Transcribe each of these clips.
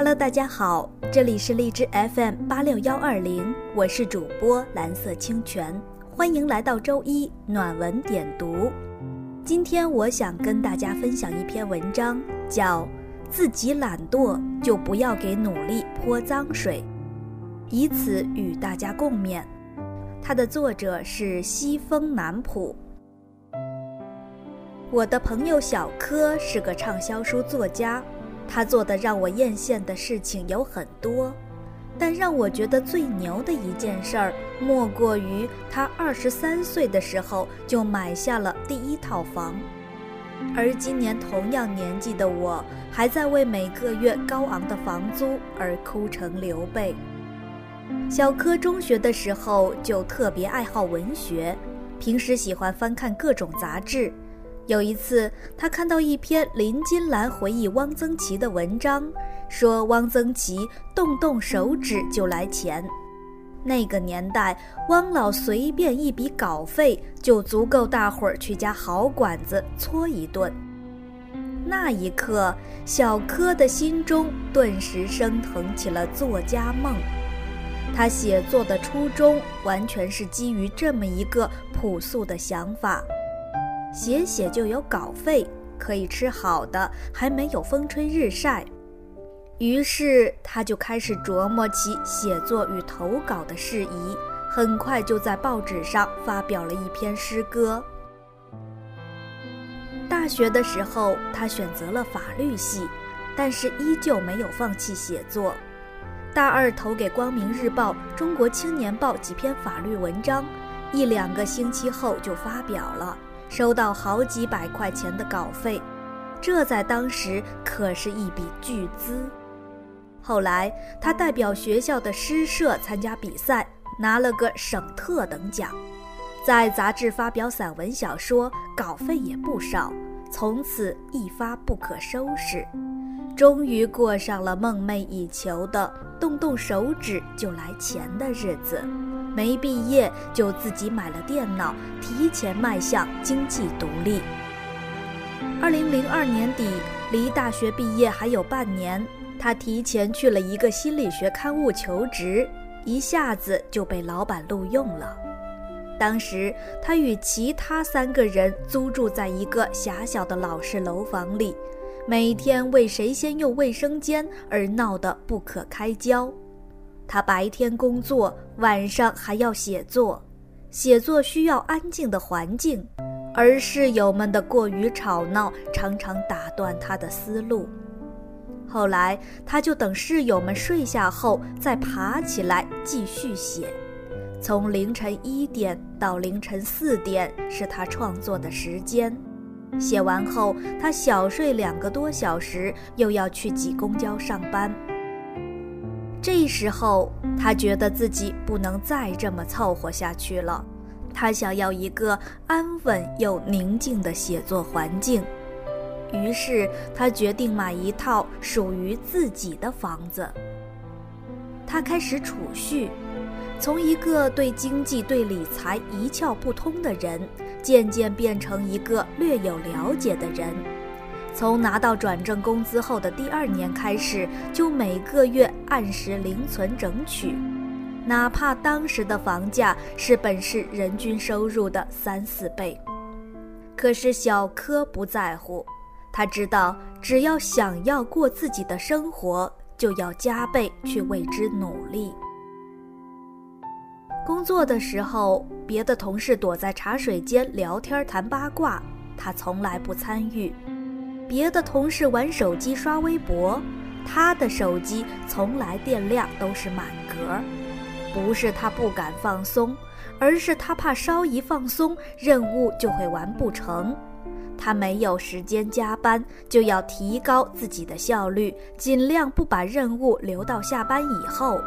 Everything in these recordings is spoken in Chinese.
Hello，大家好，这里是荔枝 FM 八六幺二零，我是主播蓝色清泉，欢迎来到周一暖文点读。今天我想跟大家分享一篇文章，叫《自己懒惰就不要给努力泼脏水》，以此与大家共勉。它的作者是西风南浦。我的朋友小柯是个畅销书作家。他做的让我艳羡的事情有很多，但让我觉得最牛的一件事儿，莫过于他二十三岁的时候就买下了第一套房，而今年同样年纪的我，还在为每个月高昂的房租而哭成流泪。小柯中学的时候就特别爱好文学，平时喜欢翻看各种杂志。有一次，他看到一篇林金兰回忆汪曾祺的文章，说汪曾祺动动手指就来钱。那个年代，汪老随便一笔稿费就足够大伙儿去家好馆子搓一顿。那一刻，小柯的心中顿时升腾起了作家梦。他写作的初衷完全是基于这么一个朴素的想法。写写就有稿费，可以吃好的，还没有风吹日晒。于是他就开始琢磨起写作与投稿的事宜，很快就在报纸上发表了一篇诗歌。大学的时候，他选择了法律系，但是依旧没有放弃写作。大二投给《光明日报》《中国青年报》几篇法律文章，一两个星期后就发表了。收到好几百块钱的稿费，这在当时可是一笔巨资。后来他代表学校的诗社参加比赛，拿了个省特等奖，在杂志发表散文小说，稿费也不少，从此一发不可收拾。终于过上了梦寐以求的动动手指就来钱的日子。没毕业就自己买了电脑，提前迈向经济独立。二零零二年底，离大学毕业还有半年，他提前去了一个心理学刊物求职，一下子就被老板录用了。当时他与其他三个人租住在一个狭小的老式楼房里，每天为谁先用卫生间而闹得不可开交。他白天工作，晚上还要写作。写作需要安静的环境，而室友们的过于吵闹常常打断他的思路。后来，他就等室友们睡下后再爬起来继续写。从凌晨一点到凌晨四点是他创作的时间。写完后，他小睡两个多小时，又要去挤公交上班。这时候，他觉得自己不能再这么凑合下去了，他想要一个安稳又宁静的写作环境。于是，他决定买一套属于自己的房子。他开始储蓄，从一个对经济、对理财一窍不通的人，渐渐变成一个略有了解的人。从拿到转正工资后的第二年开始，就每个月按时零存整取，哪怕当时的房价是本市人均收入的三四倍。可是小柯不在乎，他知道只要想要过自己的生活，就要加倍去为之努力。工作的时候，别的同事躲在茶水间聊天谈八卦，他从来不参与。别的同事玩手机刷微博，他的手机从来电量都是满格。不是他不敢放松，而是他怕稍一放松，任务就会完不成。他没有时间加班，就要提高自己的效率，尽量不把任务留到下班以后，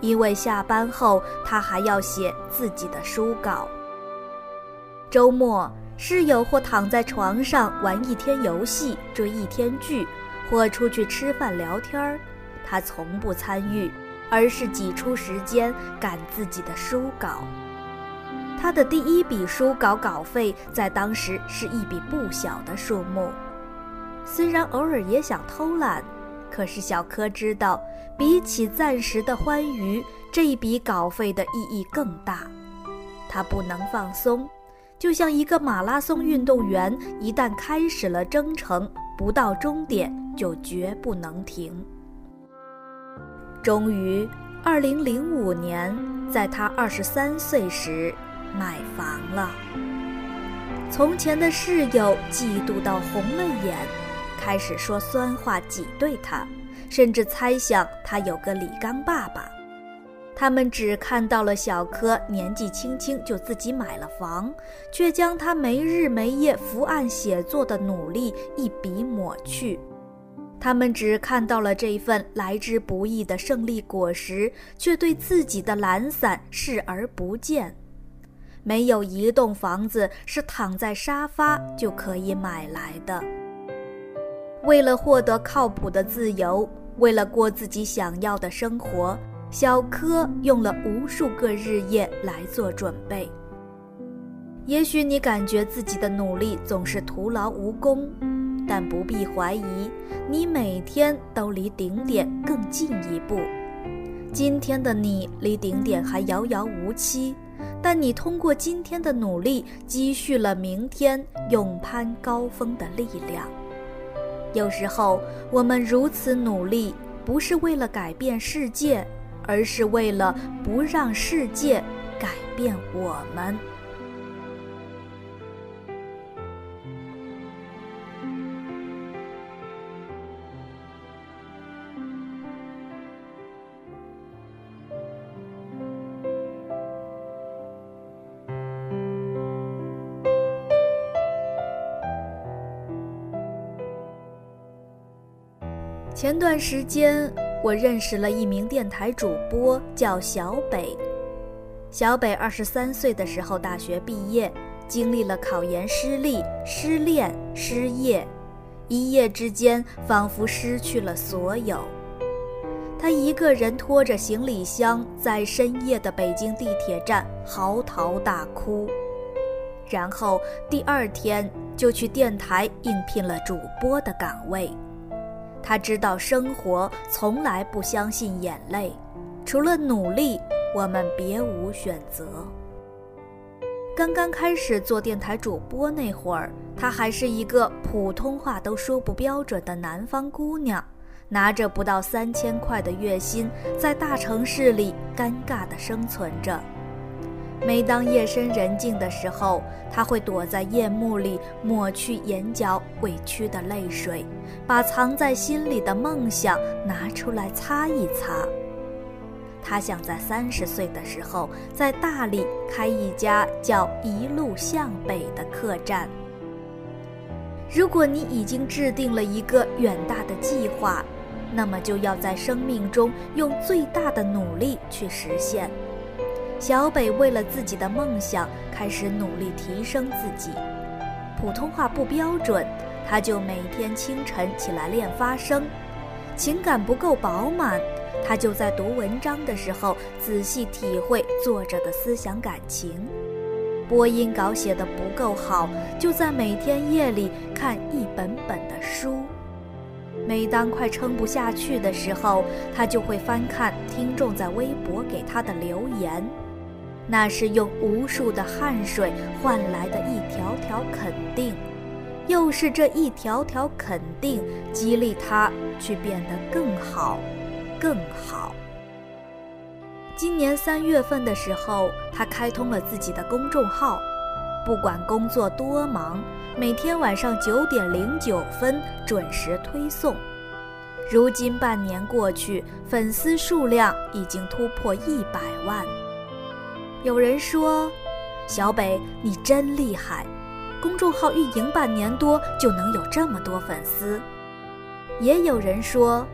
因为下班后他还要写自己的书稿。周末。室友或躺在床上玩一天游戏、追一天剧，或出去吃饭聊天儿，他从不参与，而是挤出时间赶自己的书稿。他的第一笔书稿稿费在当时是一笔不小的数目。虽然偶尔也想偷懒，可是小柯知道，比起暂时的欢愉，这一笔稿费的意义更大。他不能放松，就像一个马拉松运动员，一旦开始了征程，不到终点就绝不能停。终于，二零零五年，在他二十三岁时，买房了。从前的室友嫉妒到红了眼，开始说酸话挤兑他，甚至猜想他有个李刚爸爸。他们只看到了小柯年纪轻轻就自己买了房，却将他没日没夜伏案写作的努力一笔抹去。他们只看到了这份来之不易的胜利果实，却对自己的懒散视而不见。没有一栋房子是躺在沙发就可以买来的。为了获得靠谱的自由，为了过自己想要的生活，小柯用了无数个日夜来做准备。也许你感觉自己的努力总是徒劳无功，但不必怀疑，你每天都离顶点更进一步。今天的你离顶点还遥遥无期。但你通过今天的努力，积蓄了明天勇攀高峰的力量。有时候，我们如此努力，不是为了改变世界，而是为了不让世界改变我们。前段时间，我认识了一名电台主播，叫小北。小北二十三岁的时候大学毕业，经历了考研失利、失恋、失业，一夜之间仿佛失去了所有。他一个人拖着行李箱，在深夜的北京地铁站嚎啕大哭，然后第二天就去电台应聘了主播的岗位。他知道生活从来不相信眼泪，除了努力，我们别无选择。刚刚开始做电台主播那会儿，她还是一个普通话都说不标准的南方姑娘，拿着不到三千块的月薪，在大城市里尴尬地生存着。每当夜深人静的时候，他会躲在夜幕里抹去眼角委屈的泪水，把藏在心里的梦想拿出来擦一擦。他想在三十岁的时候在大理开一家叫“一路向北”的客栈。如果你已经制定了一个远大的计划，那么就要在生命中用最大的努力去实现。小北为了自己的梦想开始努力提升自己，普通话不标准，他就每天清晨起来练发声；情感不够饱满，他就在读文章的时候仔细体会作者的思想感情；播音稿写得不够好，就在每天夜里看一本本的书；每当快撑不下去的时候，他就会翻看听众在微博给他的留言。那是用无数的汗水换来的一条条肯定，又是这一条条肯定激励他去变得更好，更好。今年三月份的时候，他开通了自己的公众号，不管工作多忙，每天晚上九点零九分准时推送。如今半年过去，粉丝数量已经突破一百万。有人说：“小北，你真厉害，公众号运营半年多就能有这么多粉丝。”也有人说：“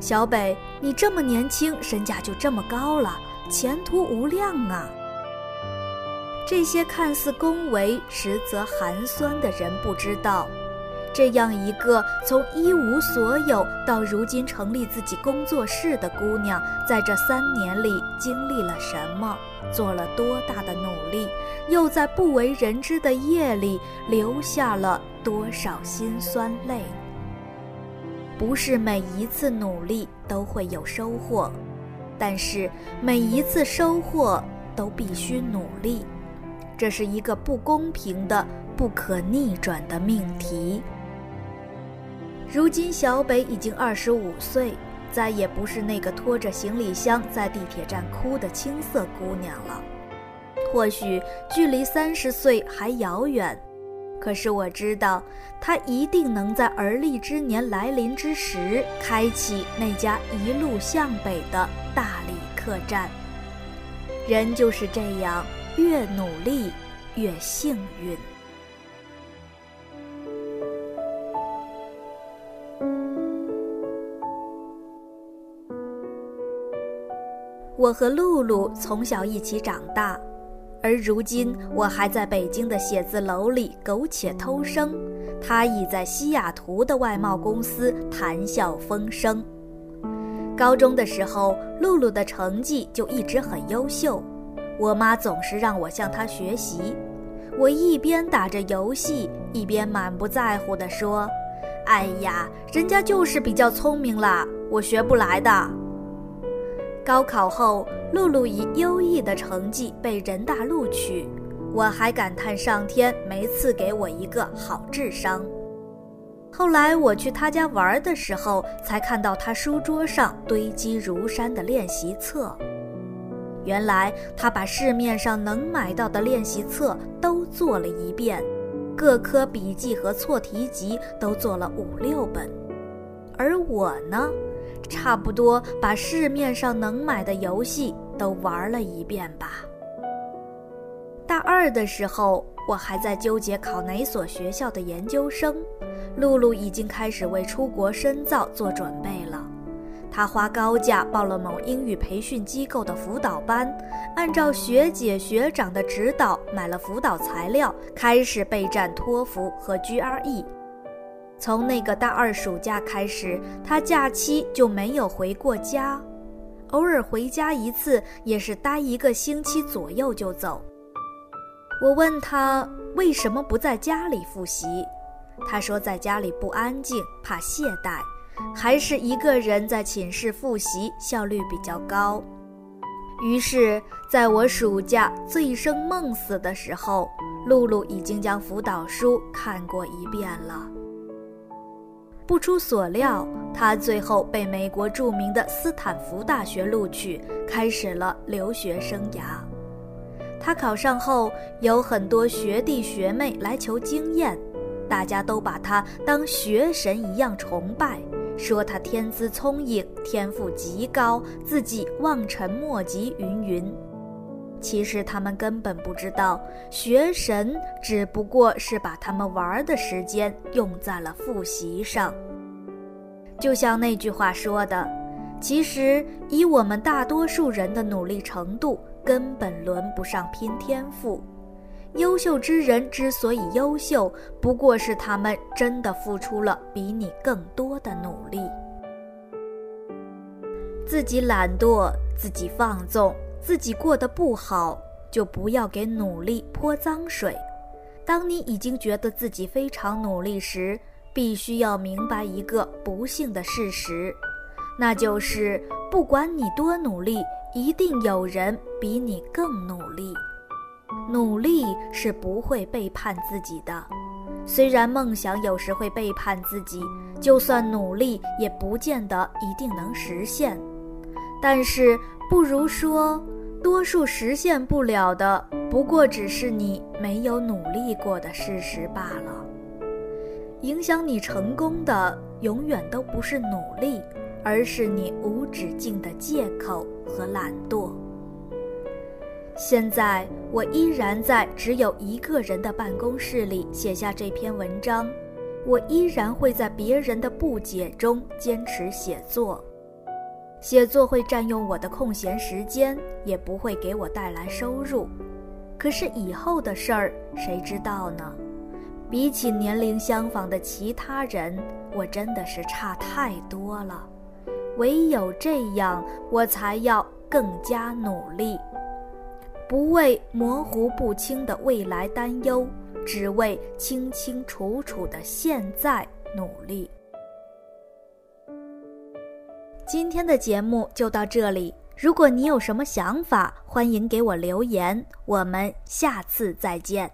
小北，你这么年轻，身价就这么高了，前途无量啊。”这些看似恭维，实则寒酸的人不知道。这样一个从一无所有到如今成立自己工作室的姑娘，在这三年里经历了什么，做了多大的努力，又在不为人知的夜里留下了多少辛酸泪？不是每一次努力都会有收获，但是每一次收获都必须努力。这是一个不公平的、不可逆转的命题。如今，小北已经二十五岁，再也不是那个拖着行李箱在地铁站哭的青涩姑娘了。或许距离三十岁还遥远。可是我知道，他一定能在而立之年来临之时，开启那家一路向北的大理客栈。人就是这样，越努力越幸运。我和露露从小一起长大。而如今，我还在北京的写字楼里苟且偷生，他已在西雅图的外贸公司谈笑风生。高中的时候，露露的成绩就一直很优秀，我妈总是让我向她学习。我一边打着游戏，一边满不在乎地说：“哎呀，人家就是比较聪明啦，我学不来的。”高考后。露露以优异的成绩被人大录取，我还感叹上天没赐给我一个好智商。后来我去他家玩的时候，才看到他书桌上堆积如山的练习册。原来他把市面上能买到的练习册都做了一遍，各科笔记和错题集都做了五六本，而我呢？差不多把市面上能买的游戏都玩了一遍吧。大二的时候，我还在纠结考哪所学校的研究生，露露已经开始为出国深造做准备了。她花高价报了某英语培训机构的辅导班，按照学姐学长的指导买了辅导材料，开始备战托福和 GRE。从那个大二暑假开始，他假期就没有回过家，偶尔回家一次，也是待一个星期左右就走。我问他为什么不在家里复习，他说在家里不安静，怕懈怠，还是一个人在寝室复习效率比较高。于是，在我暑假醉生梦死的时候，露露已经将辅导书看过一遍了。不出所料，他最后被美国著名的斯坦福大学录取，开始了留学生涯。他考上后，有很多学弟学妹来求经验，大家都把他当学神一样崇拜，说他天资聪颖，天赋极高，自己望尘莫及，云云。其实他们根本不知道，学神只不过是把他们玩的时间用在了复习上。就像那句话说的，其实以我们大多数人的努力程度，根本轮不上拼天赋。优秀之人之所以优秀，不过是他们真的付出了比你更多的努力。自己懒惰，自己放纵。自己过得不好，就不要给努力泼脏水。当你已经觉得自己非常努力时，必须要明白一个不幸的事实，那就是不管你多努力，一定有人比你更努力。努力是不会背叛自己的，虽然梦想有时会背叛自己，就算努力也不见得一定能实现。但是。不如说，多数实现不了的，不过只是你没有努力过的事实罢了。影响你成功的，永远都不是努力，而是你无止境的借口和懒惰。现在，我依然在只有一个人的办公室里写下这篇文章，我依然会在别人的不解中坚持写作。写作会占用我的空闲时间，也不会给我带来收入。可是以后的事儿谁知道呢？比起年龄相仿的其他人，我真的是差太多了。唯有这样，我才要更加努力，不为模糊不清的未来担忧，只为清清楚楚的现在努力。今天的节目就到这里。如果你有什么想法，欢迎给我留言。我们下次再见。